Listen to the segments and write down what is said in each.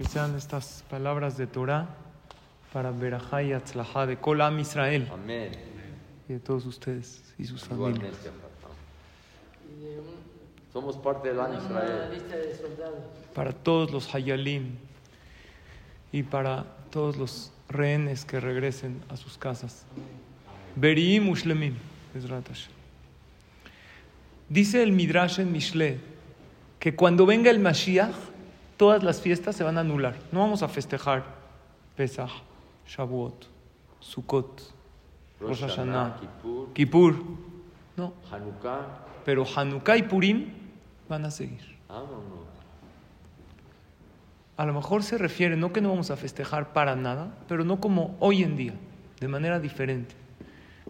que sean estas palabras de Torah para Berajá y Atzlajá de Kolam Israel Amén. y de todos ustedes y sus familias. Somos parte del Am Israel. Para todos los Hayalim y para todos los rehenes que regresen a sus casas. Beriim Ushlemim. Dice el Midrash en Mishle que cuando venga el Mashiach, todas las fiestas se van a anular. No vamos a festejar Pesach, Shavuot, Sukkot, Rosh Hashanah, Kippur, Kippur. No, Hanukkah. pero Hanukkah y Purim van a seguir. A lo mejor se refiere, no que no vamos a festejar para nada, pero no como hoy en día, de manera diferente.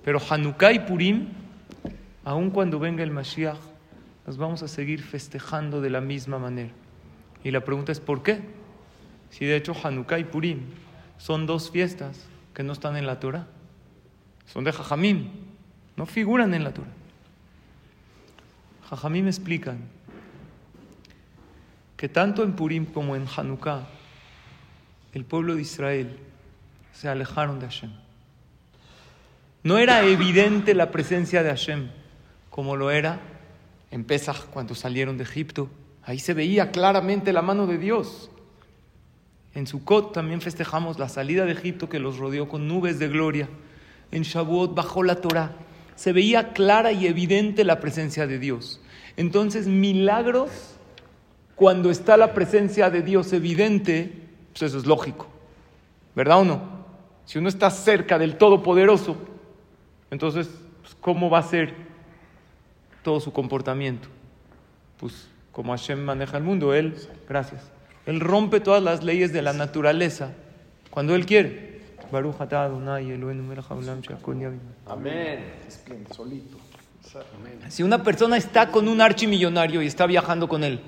Pero Hanukkah y Purim, aun cuando venga el Mashiach, nos vamos a seguir festejando de la misma manera. Y la pregunta es, ¿por qué? Si de hecho Hanukkah y Purim son dos fiestas que no están en la Torah, son de Jajamim, no figuran en la Torah. Jajamim explican que tanto en Purim como en Hanukkah, el pueblo de Israel se alejaron de Hashem. No era evidente la presencia de Hashem como lo era en Pesach cuando salieron de Egipto. Ahí se veía claramente la mano de Dios. En Sukkot también festejamos la salida de Egipto que los rodeó con nubes de gloria. En Shavuot bajó la Torah. Se veía clara y evidente la presencia de Dios. Entonces, milagros cuando está la presencia de Dios evidente, pues eso es lógico. ¿Verdad o no? Si uno está cerca del Todopoderoso, entonces, pues, ¿cómo va a ser todo su comportamiento? Pues como Hashem maneja el mundo, Él, gracias, Él rompe todas las leyes de la naturaleza cuando Él quiere. Baruch Adonai Amén. solito. Si una persona está con un archimillonario y está viajando con él,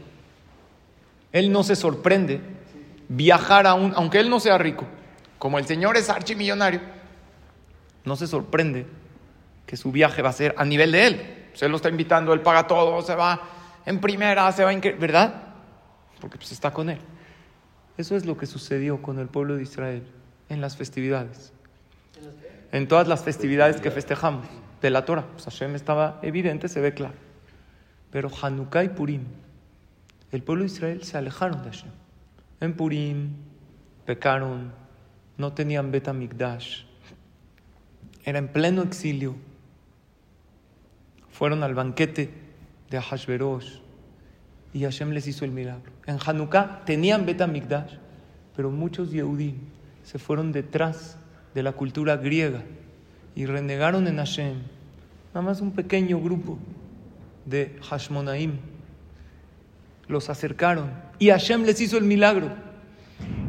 él no se sorprende viajar a un, aunque él no sea rico, como el señor es archimillonario, no se sorprende que su viaje va a ser a nivel de él. Se lo está invitando, él paga todo, se va en primera, se va que- ¿Verdad? Porque pues está con él. Eso es lo que sucedió con el pueblo de Israel en las festividades. En todas las festividades que festejamos de la Torah. Pues Hashem estaba evidente, se ve claro. Pero Hanukkah y Purim, el pueblo de Israel se alejaron de Hashem. En Purim pecaron, no tenían Betamigdash, era en pleno exilio. Fueron al banquete de Ahashverosh y Hashem les hizo el milagro. En Hanukkah tenían Betamigdash, pero muchos Yehudim se fueron detrás de la cultura griega y renegaron en Hashem. Nada más un pequeño grupo de Hashmonaim los acercaron y Hashem les hizo el milagro.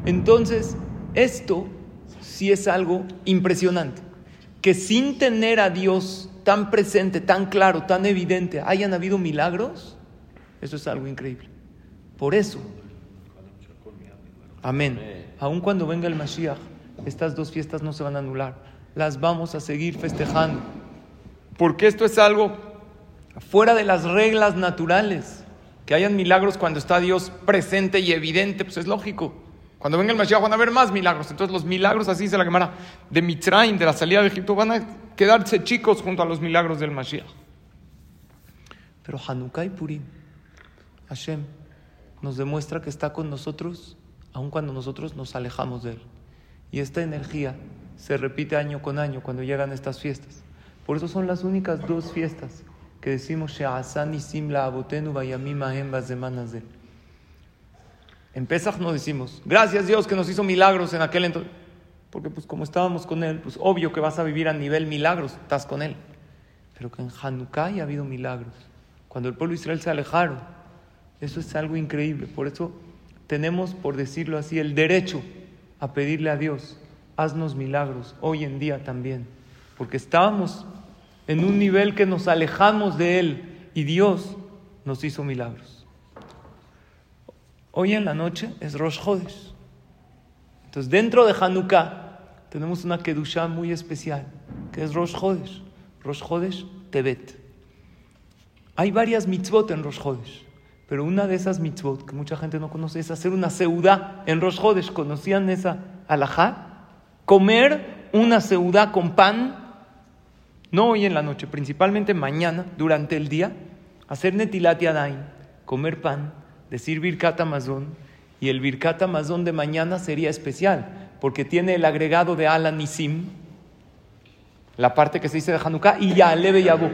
Entonces, esto sí es algo impresionante. Que sin tener a Dios tan presente, tan claro, tan evidente, hayan habido milagros, eso es algo increíble. Por eso, amén. Aun cuando venga el Mashiach, estas dos fiestas no se van a anular. Las vamos a seguir festejando. Porque esto es algo fuera de las reglas naturales. Que hayan milagros cuando está Dios presente y evidente, pues es lógico. Cuando venga el Mashiach van a haber más milagros. Entonces los milagros, así se la quemará, de Mitzrayim, de la salida de Egipto, van a quedarse chicos junto a los milagros del Mashiach. Pero Hanukkah y Purim, Hashem nos demuestra que está con nosotros aun cuando nosotros nos alejamos de Él. Y esta energía se repite año con año cuando llegan estas fiestas. Por eso son las únicas dos fiestas que decimos She'asan Isim la Abotenu Vayamim Ahem Bazemanas de En Pesach no decimos, gracias Dios que nos hizo milagros en aquel entonces. Porque pues como estábamos con Él, pues obvio que vas a vivir a nivel milagros, estás con Él. Pero que en Hanukkah ya ha habido milagros. Cuando el pueblo de Israel se alejaron, eso es algo increíble. Por eso tenemos, por decirlo así, el derecho a pedirle a Dios, haznos milagros hoy en día también. Porque estábamos en un nivel que nos alejamos de Él y Dios nos hizo milagros. Hoy en la noche es Rosh. Entonces, dentro de Hanukkah tenemos una Kedushá muy especial, que es Rosh Chodesh. Rosh Tebet. Hay varias mitzvot en Rosh Chodesh, pero una de esas mitzvot que mucha gente no conoce es hacer una seudá en Rosh Hodesh. ¿Conocían esa alajá? Comer una seudá con pan, no hoy en la noche, principalmente mañana, durante el día, hacer netilat yadayim, comer pan, decir birkat amazon, y el birkat amazon de mañana sería especial, porque tiene el agregado de ala nisim, la parte que se dice de Hanukkah, y ya leve yabu.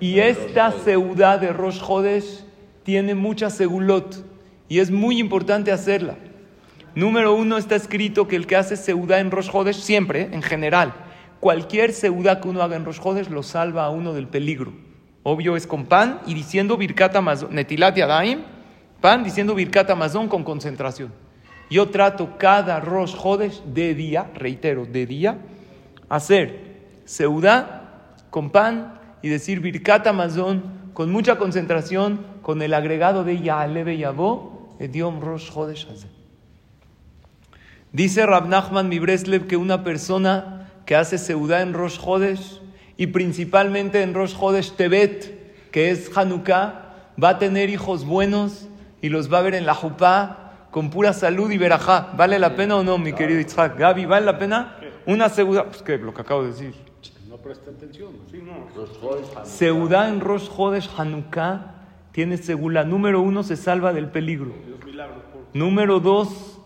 Y esta seudá de Rosh Hodesh tiene mucha segulot, y es muy importante hacerla. Número uno está escrito que el que hace seudá en Rosh Hodesh, siempre, en general, cualquier seudá que uno haga en Rosh Hodesh lo salva a uno del peligro. Obvio es con pan y diciendo Birkat Amazon, Netilat Yadaim, pan diciendo Birkat Amazon con concentración. Yo trato cada Rosh Hodesh de día, reitero, de día, hacer seudá con pan y decir Birkat Amazon con mucha concentración, con el agregado de Ya'alebe Yabo, Ediom Rosh Hodesh. Dice Rab Nachman Mibreslev que una persona que hace seudá en Rosh Hodesh y principalmente en Rosh Hodesh Tebet, que es Hanukkah, va a tener hijos buenos y los va a ver en la Jupá con pura salud y verajá. ¿Vale la pena o no, mi querido Itzhak? Gaby, ¿vale la pena? Una seudá, pues qué, lo que acabo de decir. No presta atención, sí, no. Seudá en Rosh Hodesh Hanukkah tiene segula. Número uno, se salva del peligro. Número dos,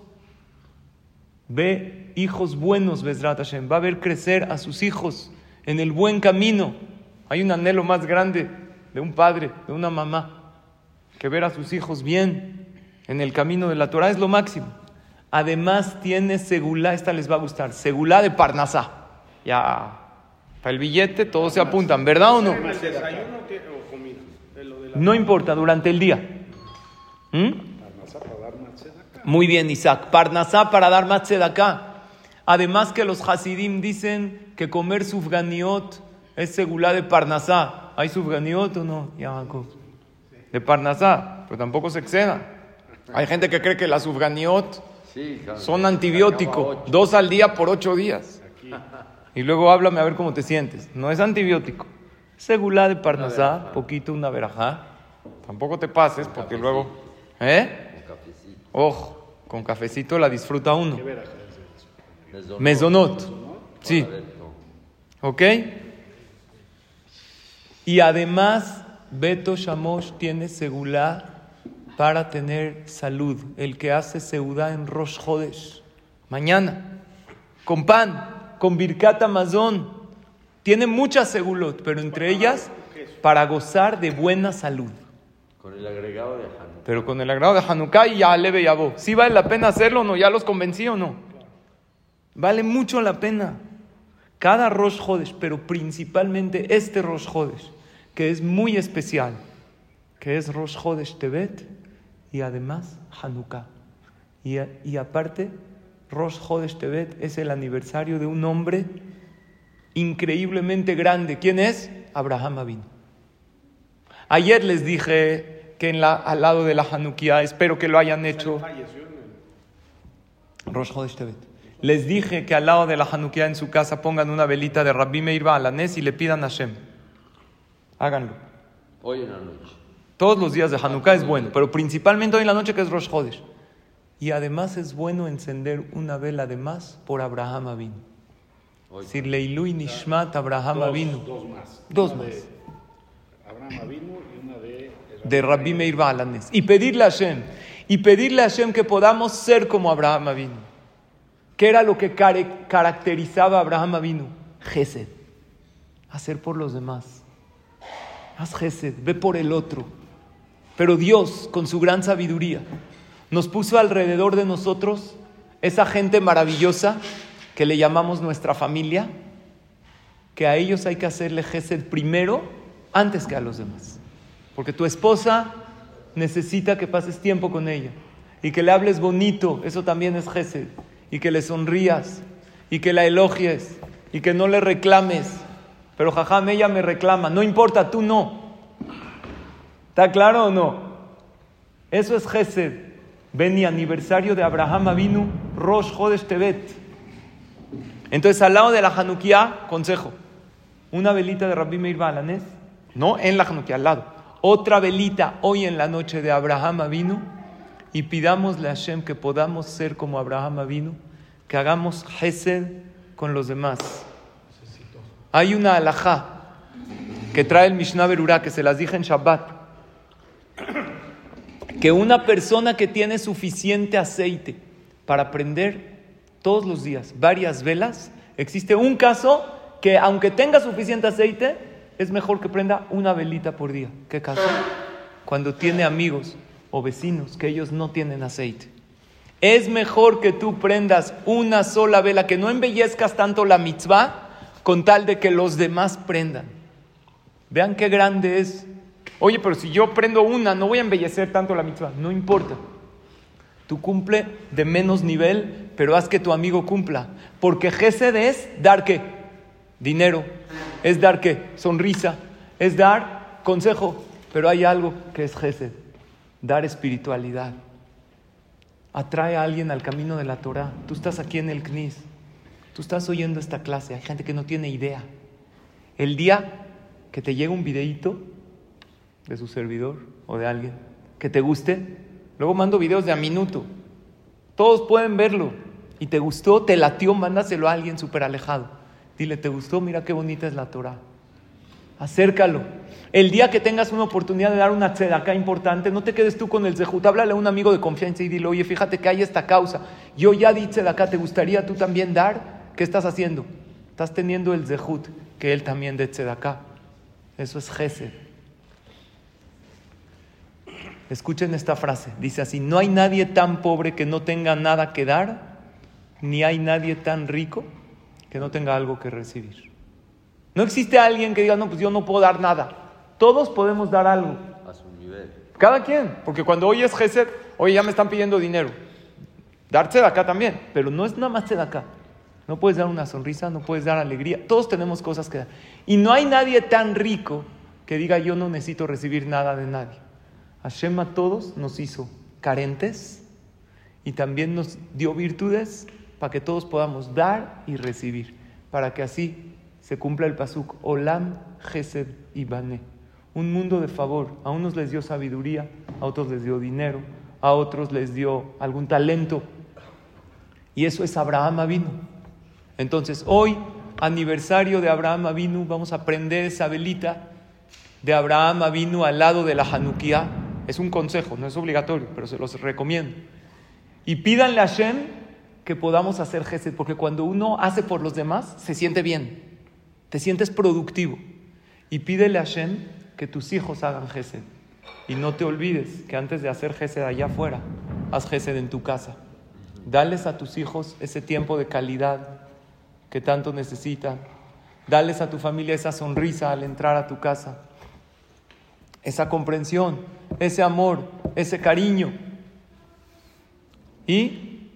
ve hijos buenos, Bezrat Hashem. Va a ver crecer a sus hijos en el buen camino. Hay un anhelo más grande de un padre, de una mamá, que ver a sus hijos bien en el camino de la Torah es lo máximo. Además tiene segulá, esta les va a gustar, segulá de Parnasá. Ya, para el billete todos se apuntan, ¿verdad o no? No importa, durante el día. ¿Mm? Muy bien, Isaac. Parnasá para dar más acá. Además que los Hasidim dicen que comer sufganiot es segulá de Parnasá. ¿Hay sufganiot o no? Ya, Jacob. De Parnasá, pero tampoco se exceda. Hay gente que cree que las claro. son antibiótico. Dos al día por ocho días. Y luego háblame a ver cómo te sientes. No es antibiótico. Segulá de Parnasá, poquito una verajá. Tampoco te pases porque luego... ¿Eh? Ojo, con cafecito la disfruta uno. Mesonot. Mesonot. Sí. ¿Ok? Y además, Beto Shamosh tiene segulá para tener salud. El que hace seudá en Rosh Hodesh. Mañana. Con pan, con Birkat Amazon. Tiene muchas segulot, pero entre ellas, para gozar de buena salud. Con el agregado de Hanukkah. Pero con el agrado de Hanukkah y ya leve Yabó. ¿Sí vale la pena hacerlo o no? ¿Ya los convencí o no? Vale mucho la pena. Cada Rosh Hodesh, pero principalmente este Rosh Hodesh, que es muy especial, que es Rosh Hodesh Tebet y además Hanukkah. Y, y aparte, Rosh Hodesh Tebet es el aniversario de un hombre increíblemente grande. ¿Quién es? Abraham Avinu. Ayer les dije que al lado de la Hanukkah, espero que lo hayan hecho. Rosh Chodesh Tevet. Les dije que al lado de la Hanukkah en su casa pongan una velita de Rabbi Meir Baalanés y le pidan a Hashem. Háganlo. Hoy en la noche. Todos los días de Hanukkah es bueno, pero principalmente hoy en la noche que es Rosh Chodesh. Y además es bueno encender una vela de más por Abraham Avinu. Hoy. Decir Leilui Nishmat Abraham Dos, Avinu. dos más. Dos Una más. de Abraham Avinu y una de... de Rabbi Meir Baalanés. Y pedirle a Hashem. Y pedirle a Hashem que podamos ser como Abraham Avinu. ¿Qué era lo que caracterizaba a Abraham Avinu? Gesed. Hacer por los demás. Haz Gesed, ve por el otro. Pero Dios, con su gran sabiduría, nos puso alrededor de nosotros esa gente maravillosa que le llamamos nuestra familia, que a ellos hay que hacerle Gesed primero antes que a los demás. Porque tu esposa necesita que pases tiempo con ella y que le hables bonito, eso también es Gesed, y que le sonrías y que la elogies y que no le reclames. Pero jajam, ella me reclama, no importa, tú no. ¿Está claro o no? Eso es Gesed. Vení, aniversario de Abraham Avinu, Rosh Chodesh Tebet. Entonces, al lado de la Hanukkah, consejo, una velita de Rabbi Meir Baalanés, no en la Hanukkah, al lado. otra velita hoy en la noche de Abraham vino y pidámosle a Hashem que podamos ser como Abraham vino, que hagamos Hesed con los demás. Hay una alajá que trae el Mishnah Berurah, que se las dije en Shabbat, que una persona que tiene suficiente aceite para prender todos los días varias velas, existe un caso que aunque tenga suficiente aceite, es mejor que prenda una velita por día. ¿Qué caso? Cuando tiene amigos o vecinos que ellos no tienen aceite. Es mejor que tú prendas una sola vela, que no embellezcas tanto la mitzvah con tal de que los demás prendan. Vean qué grande es. Oye, pero si yo prendo una, no voy a embellecer tanto la mitzvah. No importa. Tú cumple de menos nivel, pero haz que tu amigo cumpla. Porque Gesed es dar qué? Dinero. Es dar qué? Sonrisa. Es dar consejo. Pero hay algo que es Gesed. Dar espiritualidad. Atrae a alguien al camino de la Torah. Tú estás aquí en el CNIS. Tú estás oyendo esta clase. Hay gente que no tiene idea. El día que te llegue un videíto de su servidor o de alguien que te guste, luego mando videos de a minuto. Todos pueden verlo. Y te gustó, te latió, mándaselo a alguien súper alejado. Dile, ¿te gustó? Mira qué bonita es la Torah. Acércalo. El día que tengas una oportunidad de dar una acá importante, no te quedes tú con el zehut. Háblale a un amigo de confianza y dile, oye, fíjate que hay esta causa. Yo ya di acá, ¿te gustaría tú también dar? ¿Qué estás haciendo? Estás teniendo el zehut, que él también de acá. Eso es Gesed. Escuchen esta frase. Dice así, no hay nadie tan pobre que no tenga nada que dar, ni hay nadie tan rico que no tenga algo que recibir. No existe alguien que diga, no, pues yo no puedo dar nada. Todos podemos dar algo. A su nivel. Cada quien. Porque cuando hoy es Gesed, oye, ya me están pidiendo dinero. De acá también. Pero no es nada más acá. No puedes dar una sonrisa, no puedes dar alegría. Todos tenemos cosas que dar. Y no hay nadie tan rico que diga, yo no necesito recibir nada de nadie. Hashem a todos nos hizo carentes y también nos dio virtudes para que todos podamos dar y recibir, para que así se cumpla el pasuk Olam, Gesed y Bané. Un mundo de favor. A unos les dio sabiduría, a otros les dio dinero, a otros les dio algún talento. Y eso es Abraham Avinu. Entonces, hoy, aniversario de Abraham Avinu, vamos a prender esa velita de Abraham Avinu al lado de la Hanukkah. Es un consejo, no es obligatorio, pero se los recomiendo. Y pídanle a Hashem que podamos hacer gesed, porque cuando uno hace por los demás, se siente bien, te sientes productivo. Y pídele a Hashem que tus hijos hagan gesed. Y no te olvides que antes de hacer gesed allá afuera, haz gesed en tu casa. Dales a tus hijos ese tiempo de calidad que tanto necesitan. Dales a tu familia esa sonrisa al entrar a tu casa, esa comprensión, ese amor, ese cariño. Y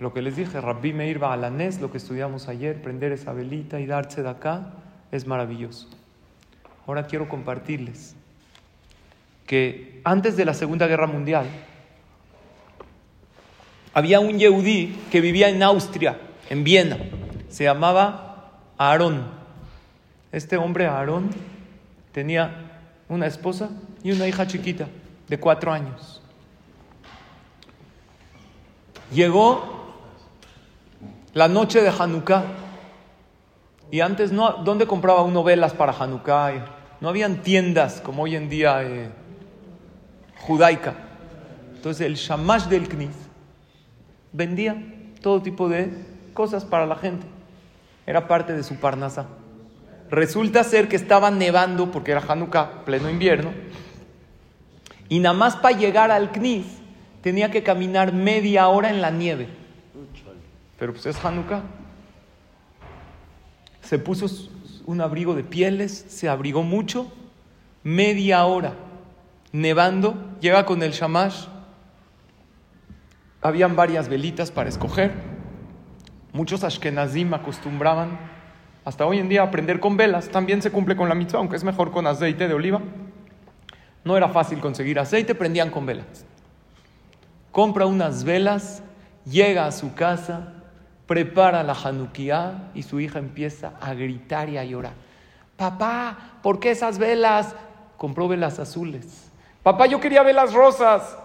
lo que les dije, Rabbi Meir Baalanés, lo que estudiamos ayer, prender esa velita y darse de acá, es maravilloso. Ahora quiero compartirles que antes de la Segunda Guerra Mundial había un yehudí que vivía en Austria, en Viena, se llamaba Aarón. Este hombre, Aarón, tenía una esposa y una hija chiquita de cuatro años. Llegó la noche de Hanukkah y antes no, ¿dónde compraba uno velas para Hanukkah? No habían tiendas como hoy en día eh, judaica. Entonces el shamash del Knis vendía todo tipo de cosas para la gente. Era parte de su parnasa. Resulta ser que estaba nevando porque era Hanukkah, pleno invierno. Y nada más para llegar al Knis tenía que caminar media hora en la nieve. Pero pues es Hanukkah. Se puso un abrigo de pieles, se abrigó mucho, media hora nevando, llega con el shamash. Habían varias velitas para escoger. Muchos ashkenazim acostumbraban hasta hoy en día a prender con velas. También se cumple con la mitzvah, aunque es mejor con aceite de oliva. No era fácil conseguir aceite, prendían con velas. Compra unas velas, llega a su casa, prepara la Hanukkah y su hija empieza a gritar y a llorar. Papá, ¿por qué esas velas? compró velas azules. Papá, yo quería velas rosas.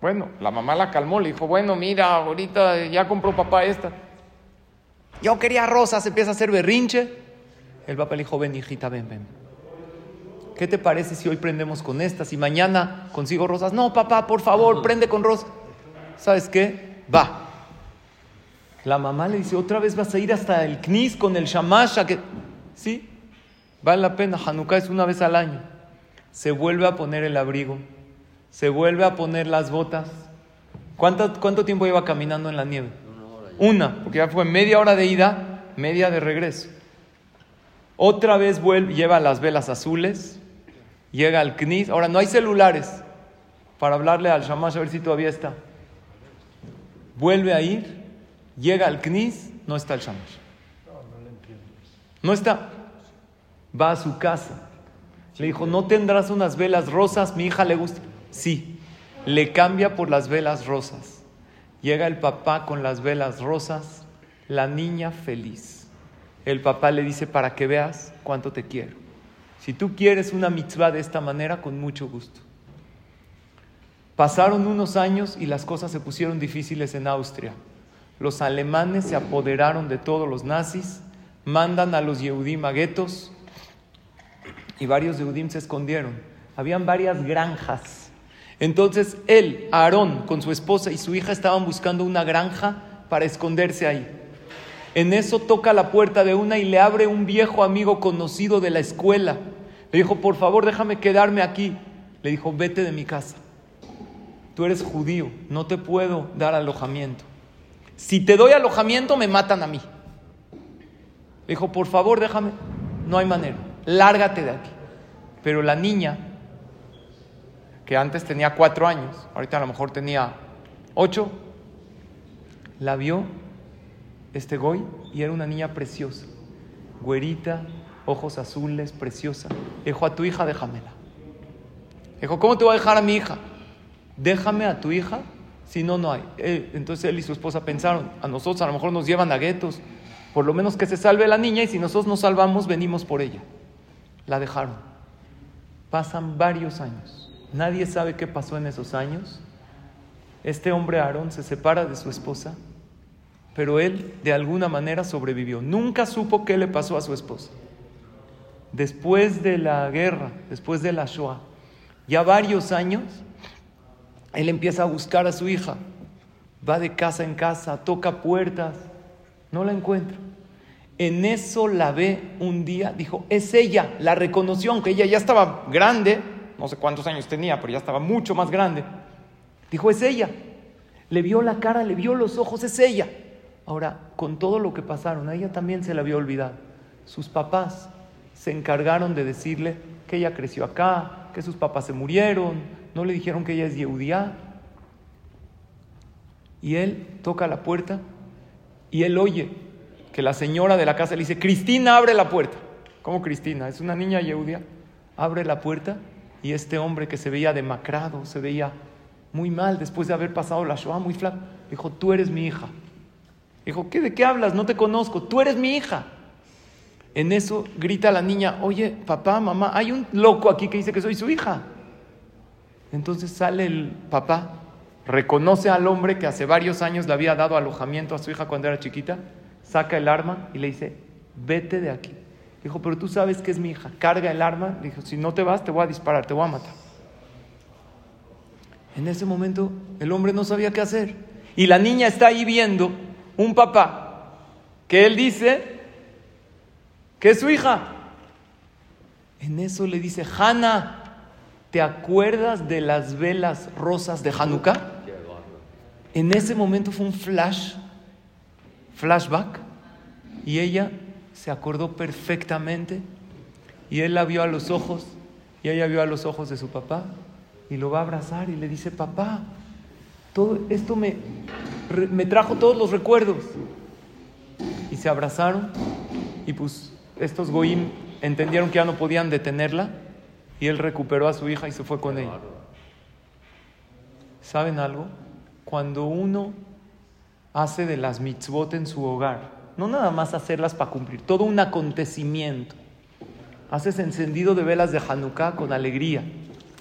Bueno, la mamá la calmó, le dijo, bueno, mira, ahorita ya compró papá esta. Yo quería rosas, empieza a hacer berrinche. El papá le dijo, ven hijita, ven, ven. ¿Qué te parece si hoy prendemos con estas y mañana consigo rosas? No, papá, por favor, prende con rosas. ¿Sabes qué? Va. La mamá le dice, otra vez vas a ir hasta el Knis con el Shamasha. Que... Sí, vale la pena. Hanukkah es una vez al año. Se vuelve a poner el abrigo. Se vuelve a poner las botas. ¿Cuánto, cuánto tiempo lleva caminando en la nieve? Una, porque ya fue media hora de ida, media de regreso. Otra vez vuelve, lleva las velas azules, llega al Knis. Ahora, no hay celulares para hablarle al Shamash a ver si todavía está. Vuelve a ir, llega al Knis, no está el Shamash. No está. Va a su casa. Le dijo, ¿no tendrás unas velas rosas? Mi hija le gusta. Sí. Le cambia por las velas rosas. Llega el papá con las velas rosas, la niña feliz. El papá le dice, para que veas cuánto te quiero. Si tú quieres una mitzvah de esta manera, con mucho gusto. Pasaron unos años y las cosas se pusieron difíciles en Austria. Los alemanes se apoderaron de todos los nazis, mandan a los Yehudim a guetos y varios Yehudim se escondieron. Habían varias granjas. Entonces él, Aarón, con su esposa y su hija estaban buscando una granja para esconderse ahí. En eso toca la puerta de una y le abre un viejo amigo conocido de la escuela. Le dijo, por favor, déjame quedarme aquí. Le dijo, vete de mi casa. Tú eres judío, no te puedo dar alojamiento. Si te doy alojamiento, me matan a mí. Le dijo, por favor, déjame. No hay manera, lárgate de aquí. Pero la niña, que antes tenía cuatro años, ahorita a lo mejor tenía ocho, la vio este Goy y era una niña preciosa, güerita, ojos azules, preciosa. Dijo a tu hija, déjamela. Dijo, ¿cómo te voy a dejar a mi hija? Déjame a tu hija, si no, no hay. Eh, entonces él y su esposa pensaron, a nosotros a lo mejor nos llevan a guetos, por lo menos que se salve la niña y si nosotros nos salvamos, venimos por ella. La dejaron. Pasan varios años. Nadie sabe qué pasó en esos años. Este hombre Aarón se separa de su esposa pero él de alguna manera sobrevivió. Nunca supo qué le pasó a su esposa. Después de la guerra, después de la Shoah, ya varios años, él empieza a buscar a su hija. Va de casa en casa, toca puertas, no la encuentra. En eso la ve un día, dijo, es ella, la reconoció, aunque ella ya estaba grande, no sé cuántos años tenía, pero ya estaba mucho más grande. Dijo, es ella. Le vio la cara, le vio los ojos, es ella. Ahora, con todo lo que pasaron, a ella también se la había olvidado. Sus papás se encargaron de decirle que ella creció acá, que sus papás se murieron, no le dijeron que ella es Yehudía. Y él toca la puerta y él oye que la señora de la casa le dice, Cristina, abre la puerta. ¿Cómo Cristina? Es una niña Yehudía. Abre la puerta y este hombre que se veía demacrado, se veía muy mal después de haber pasado la Shoah, muy flaco, dijo, tú eres mi hija. Dijo, ¿qué, ¿de qué hablas? No te conozco, tú eres mi hija. En eso grita la niña, oye, papá, mamá, hay un loco aquí que dice que soy su hija. Entonces sale el papá, reconoce al hombre que hace varios años le había dado alojamiento a su hija cuando era chiquita, saca el arma y le dice, vete de aquí. Dijo, pero tú sabes que es mi hija, carga el arma. Dijo, si no te vas, te voy a disparar, te voy a matar. En ese momento el hombre no sabía qué hacer. Y la niña está ahí viendo un papá que él dice que es su hija. En eso le dice, Hanna, ¿te acuerdas de las velas rosas de Hanukkah? En ese momento fue un flash, flashback, y ella se acordó perfectamente, y él la vio a los ojos, y ella vio a los ojos de su papá, y lo va a abrazar y le dice, papá, todo esto me, me trajo todos los recuerdos. Y se abrazaron y pues estos goim entendieron que ya no podían detenerla y él recuperó a su hija y se fue con ella. ¿Saben algo? Cuando uno hace de las mitzvot en su hogar, no nada más hacerlas para cumplir, todo un acontecimiento, haces encendido de velas de Hanukkah con alegría,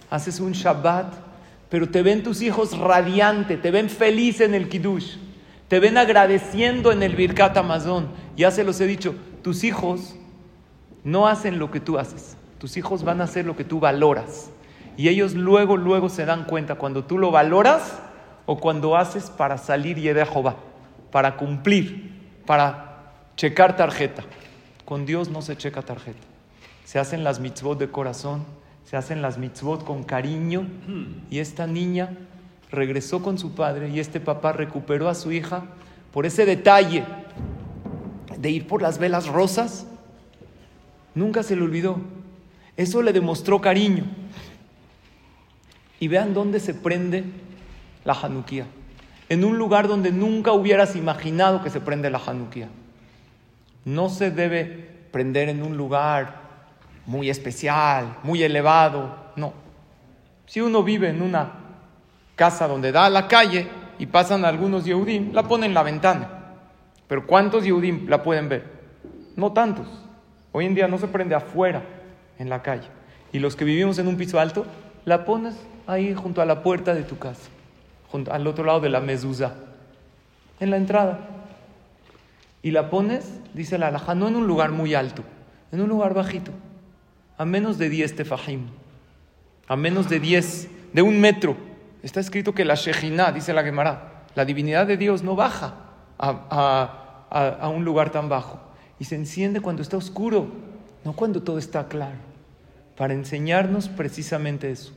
haces un Shabbat, pero te ven tus hijos radiante, te ven feliz en el Kiddush, te ven agradeciendo en el Birkat Amazon. Ya se los he dicho, tus hijos no hacen lo que tú haces, tus hijos van a hacer lo que tú valoras. Y ellos luego, luego se dan cuenta cuando tú lo valoras o cuando haces para salir y Jehová, para cumplir, para checar tarjeta. Con Dios no se checa tarjeta. Se hacen las mitzvot de corazón, se hacen las mitzvot con cariño. Y esta niña regresó con su padre y este papá recuperó a su hija por ese detalle de ir por las velas rosas. Nunca se le olvidó. Eso le demostró cariño. Y vean dónde se prende la Hanukkah. En un lugar donde nunca hubieras imaginado que se prende la Hanukkah. No se debe prender en un lugar muy especial, muy elevado. No. Si uno vive en una casa donde da a la calle y pasan algunos Yehudim, la ponen en la ventana. Pero ¿cuántos Yehudim la pueden ver? No tantos. Hoy en día no se prende afuera, en la calle. Y los que vivimos en un piso alto, la pones ahí junto a la puerta de tu casa, junto, al otro lado de la mezuzá, en la entrada. Y la pones, dice la alhaja, no en un lugar muy alto, en un lugar bajito, a menos de 10 tefajim, a menos de 10, de un metro. Está escrito que la Shejina, dice la Gemara, la divinidad de Dios no baja a, un lugar tan bajo. Y se enciende cuando está oscuro, no cuando todo está claro. Para enseñarnos precisamente eso.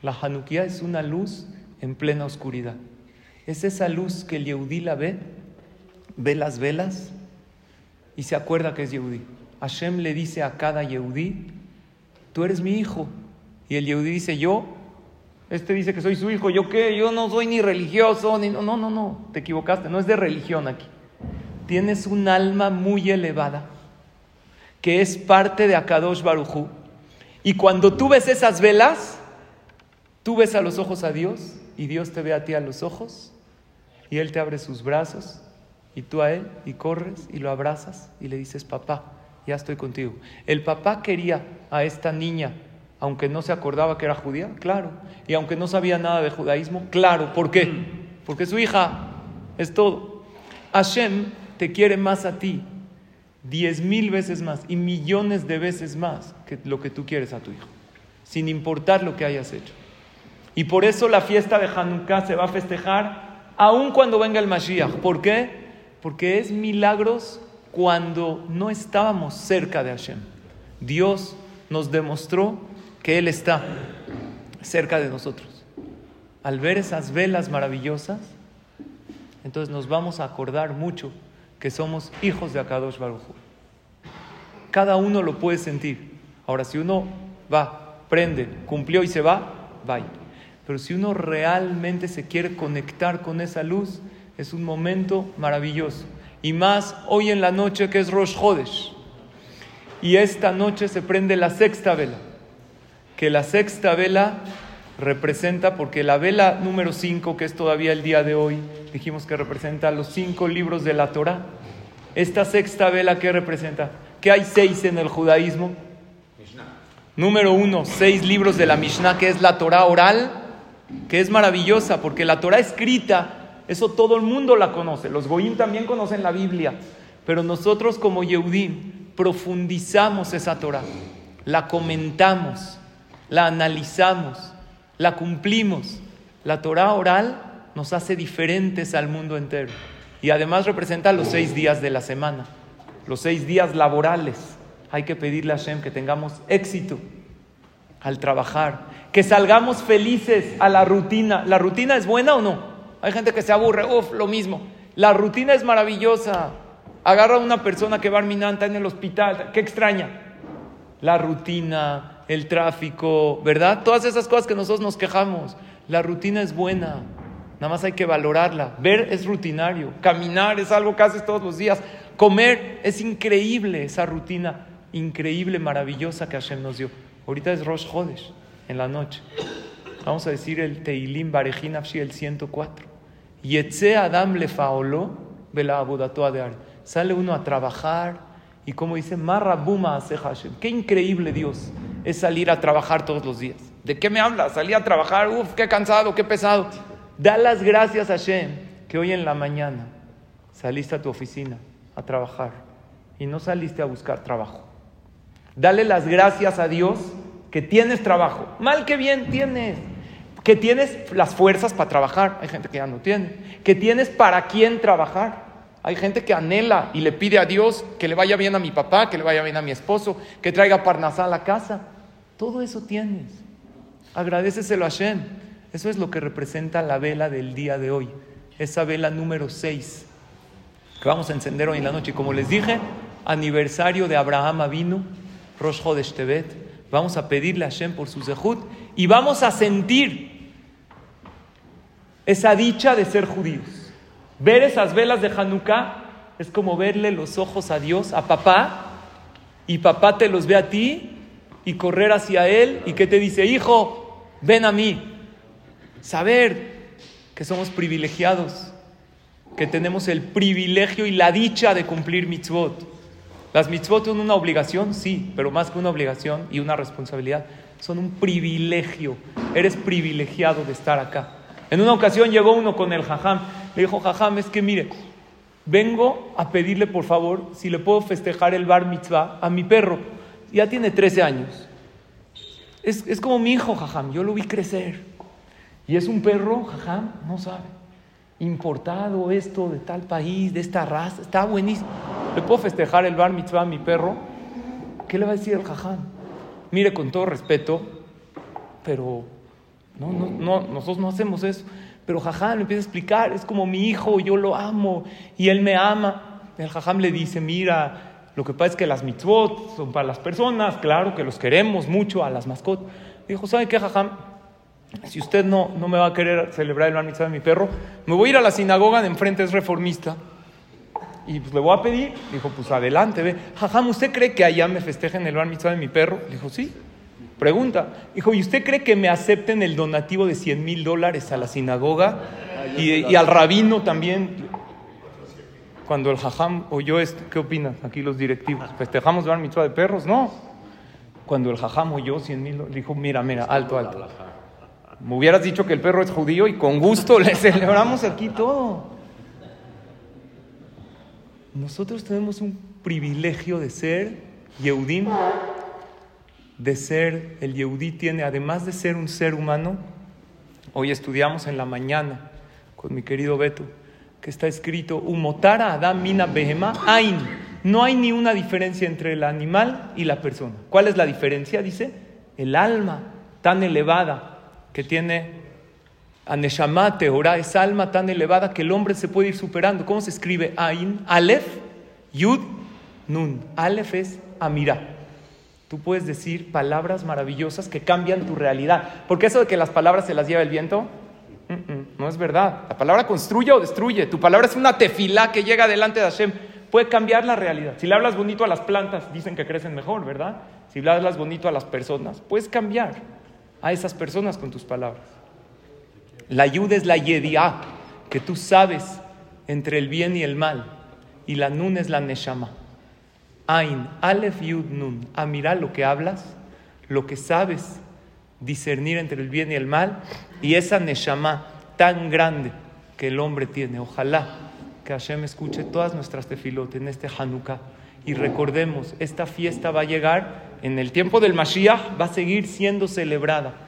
La Hanukkah es una luz en plena oscuridad. Es esa luz que el Yehudí la ve, ve las velas y se acuerda que es Yehudí. Hashem le dice a cada Yehudí, tú eres mi hijo. Y el Yehudí dice, yo, este dice que soy su hijo, ¿yo qué? Yo no soy ni religioso, ni... No, no, no, no, te equivocaste, no es de religión aquí. Tienes un alma muy elevada que es parte de Akadosh Barujú. Y cuando tú ves esas velas, tú ves a los ojos a Dios y Dios te ve a ti a los ojos y Él te abre sus brazos y tú a Él y corres y lo abrazas y le dices, papá, ya estoy contigo. El papá quería a esta niña, aunque no se acordaba que era judía, claro, y aunque no sabía nada de judaísmo, claro, ¿por qué? Porque su hija es todo. Hashem te quiere más a ti, diez mil veces más y millones de veces más que lo que tú quieres a tu hijo, sin importar lo que hayas hecho. Y por eso la fiesta de Hanukkah se va a festejar aun cuando venga el Mashiach. ¿Por qué? Porque es milagros cuando no estábamos cerca de Hashem. Dios nos demostró que Él está cerca de nosotros. Al ver esas velas maravillosas, entonces nos vamos a acordar mucho que somos hijos de Akadosh Baruj. Cada uno lo puede sentir. Ahora, si uno va, prende, cumplió y se va, vaya. Pero si uno realmente se quiere conectar con esa luz, es un momento maravilloso. Y más hoy en la noche que es Rosh Hodesh. Y esta noche se prende la sexta vela. Que la sexta vela representa, porque la vela número 5, que es todavía el día de hoy, dijimos que representa los cinco libros de la Torah. Esta sexta vela, ¿qué representa? Que hay seis en el judaísmo. Número uno, seis libros de la Mishnah, que es la Torah oral, que es maravillosa, porque la Torah escrita, eso todo el mundo la conoce. Los Goyim también conocen la Biblia, pero nosotros como Yehudim profundizamos esa Torah, la comentamos, la analizamos, la cumplimos. La Torah oral nos hace diferentes al mundo entero. Y además representa los seis días de la semana, los seis días laborales. Hay que pedirle a Hashem que tengamos éxito al trabajar, que salgamos felices a la rutina. ¿La rutina es buena o no? Hay gente que se aburre, uff, lo mismo. La rutina es maravillosa. Agarra a una persona que va arminanta en el hospital, ¿qué extraña? La rutina, el tráfico, ¿verdad? Todas esas cosas que nosotros nos quejamos. La rutina es buena. Nada más hay que valorarla. Ver es rutinario. Caminar es algo que haces todos los días. Comer es increíble esa rutina increíble, maravillosa que Hashem nos dio. Ahorita es Rosh Hodesh, en la noche. Vamos a decir el Teilim Barejin el 104. Yetze Adam le faolo vela de Sale uno a trabajar Y como dice, Marra Buma Aseja Hashem. Qué increíble Dios es salir a trabajar todos los días. ¿De qué me hablas? Salí a trabajar, uf, qué cansado, qué pesado. Da las gracias a Hashem que hoy en la mañana saliste a tu oficina a trabajar y no saliste a buscar trabajo. Dale las gracias a Dios que tienes trabajo. Mal que bien tienes. Que tienes las fuerzas para trabajar. Hay gente que ya no tiene. Que tienes para quién trabajar. Hay gente que anhela y le pide a Dios que le vaya bien a mi papá, que le vaya bien a mi esposo, que traiga parnasá a la casa. Todo eso tienes. Agradeceselo a Hashem. Eso es lo que representa la vela del día de hoy. Esa vela número 6 que vamos a encender hoy en la noche. Y como les dije, aniversario de Abraham Avinu, Rosh Chodesh Tebet. Vamos a pedirle a Hashem por su zehut y vamos a sentir esa dicha de ser judíos. Ver esas velas de Hanukkah es como verle los ojos a Dios, a papá, y papá te los ve a ti y correr hacia él y que te dice, hijo, ven a mí. Saber que somos privilegiados, que tenemos el privilegio y la dicha de cumplir mitzvot. Las mitzvot son una obligación, sí, pero más que una obligación y una responsabilidad, son un privilegio. Eres privilegiado de estar acá. En una ocasión llegó uno con el jajam, le dijo, jajam, es que mire, vengo a pedirle por favor si le puedo festejar el bar mitzvah a mi perro. Ya tiene 13 años. Es, es como mi hijo, jajam, yo lo vi crecer. Y es un perro, jajam, no sabe. Importado esto de tal país, de esta raza, está buenísimo. ¿Le puedo festejar el bar mitzvah a mi perro? ¿Qué le va a decir el jajam? Mire, con todo respeto, pero no, no, no, nosotros no hacemos eso. Pero jajam le empieza a explicar, es como mi hijo, yo lo amo y él me ama. El jajam le dice, mira, lo que pasa es que las mitzvot son para las personas, claro que los queremos mucho, a las mascotas. Dijo, ¿sabe qué, jajam? Si usted no, no me va a querer celebrar el bar de mi perro, me voy a ir a la sinagoga de enfrente, es reformista. Y pues le voy a pedir. Dijo, pues adelante, ve. Jajam, ¿usted cree que allá me festejen el bar mitzvah de mi perro? Le dijo, sí. Pregunta. Dijo, ¿y usted cree que me acepten el donativo de 100 mil dólares a la sinagoga? Y, al rabino también. Cuando el jajam oyó esto, ¿qué opinan aquí los directivos? ¿Festejamos bar mitzvah de perros? No. Cuando el jajam oyó 100 mil dijo, mira, mira, alto, alto. Me hubieras dicho que el perro es judío y con gusto le celebramos aquí todo. Nosotros tenemos un privilegio de ser Yehudim, de ser, el Yehudí tiene, además de ser un ser humano, hoy estudiamos en la mañana con mi querido Beto, que está escrito, Umotara Adam Mina Behema Ain. No hay ni una diferencia entre el animal y la persona. ¿Cuál es la diferencia? Dice, el alma tan elevada que tiene Aneshama, Teorá, esa alma tan elevada que el hombre se puede ir superando. ¿Cómo se escribe? Ain, Aleph, Yud, Nun. Aleph es Amirá. Tú puedes decir palabras maravillosas que cambian tu realidad. Porque eso de que las palabras se las lleva el viento, no es verdad. La palabra construye o destruye. Tu palabra es una tefilá que llega delante de Hashem. Puede cambiar la realidad. Si le hablas bonito a las plantas, dicen que crecen mejor, ¿verdad? Si le hablas bonito a las personas, puedes cambiar a esas personas con tus palabras. La ayuda es la yediá, que tú sabes entre el bien y el mal. Y la nun es la neshama. Ain, alef, yud, nun. A mirar lo que hablas, lo que sabes discernir entre el bien y el mal. Y esa neshama tan grande que el hombre tiene. Ojalá que Hashem escuche todas nuestras tefilot en este Hanukkah. Y recordemos, esta fiesta va a llegar en el tiempo del Mashiach, va a seguir siendo celebrada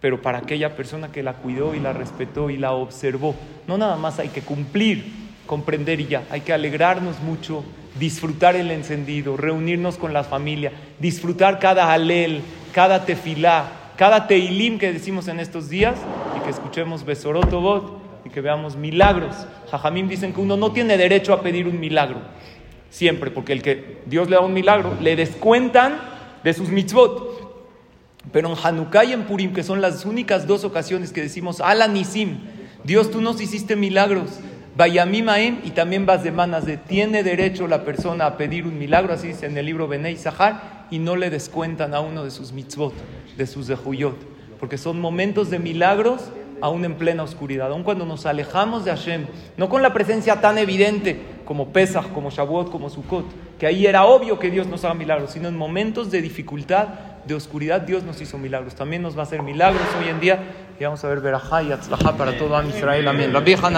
pero para aquella persona que la cuidó y la respetó y la observó. No nada más hay que cumplir, comprender y ya, hay que alegrarnos mucho, disfrutar el encendido, reunirnos con la familia, disfrutar cada alel, cada tefilá, cada teilim que decimos en estos días y que escuchemos besorotobot y que veamos milagros. Jajamim dicen que uno no tiene derecho a pedir un milagro, siempre, porque el que Dios le da un milagro, le descuentan de sus mitzvot. Pero en Hanukkah y en Purim, que son las únicas dos ocasiones que decimos Ala Nisim, Dios tú nos hiciste milagros, Bayamimaem y también Basdemanas de tiene derecho la persona a pedir un milagro, así dice en el libro Benei Sahar, y no le descuentan a uno de sus mitzvot, de sus dejuyot, porque son momentos de milagros aún en plena oscuridad, aún cuando nos alejamos de Hashem, no con la presencia tan evidente, como Pesach, como Shavuot, como Sukkot, que ahí era obvio que Dios nos haga milagros, sino en momentos de dificultad, de oscuridad, Dios nos hizo milagros. También nos va a hacer milagros hoy en día y vamos a ver Berajá y Atzlajá para todo Israel. Amén.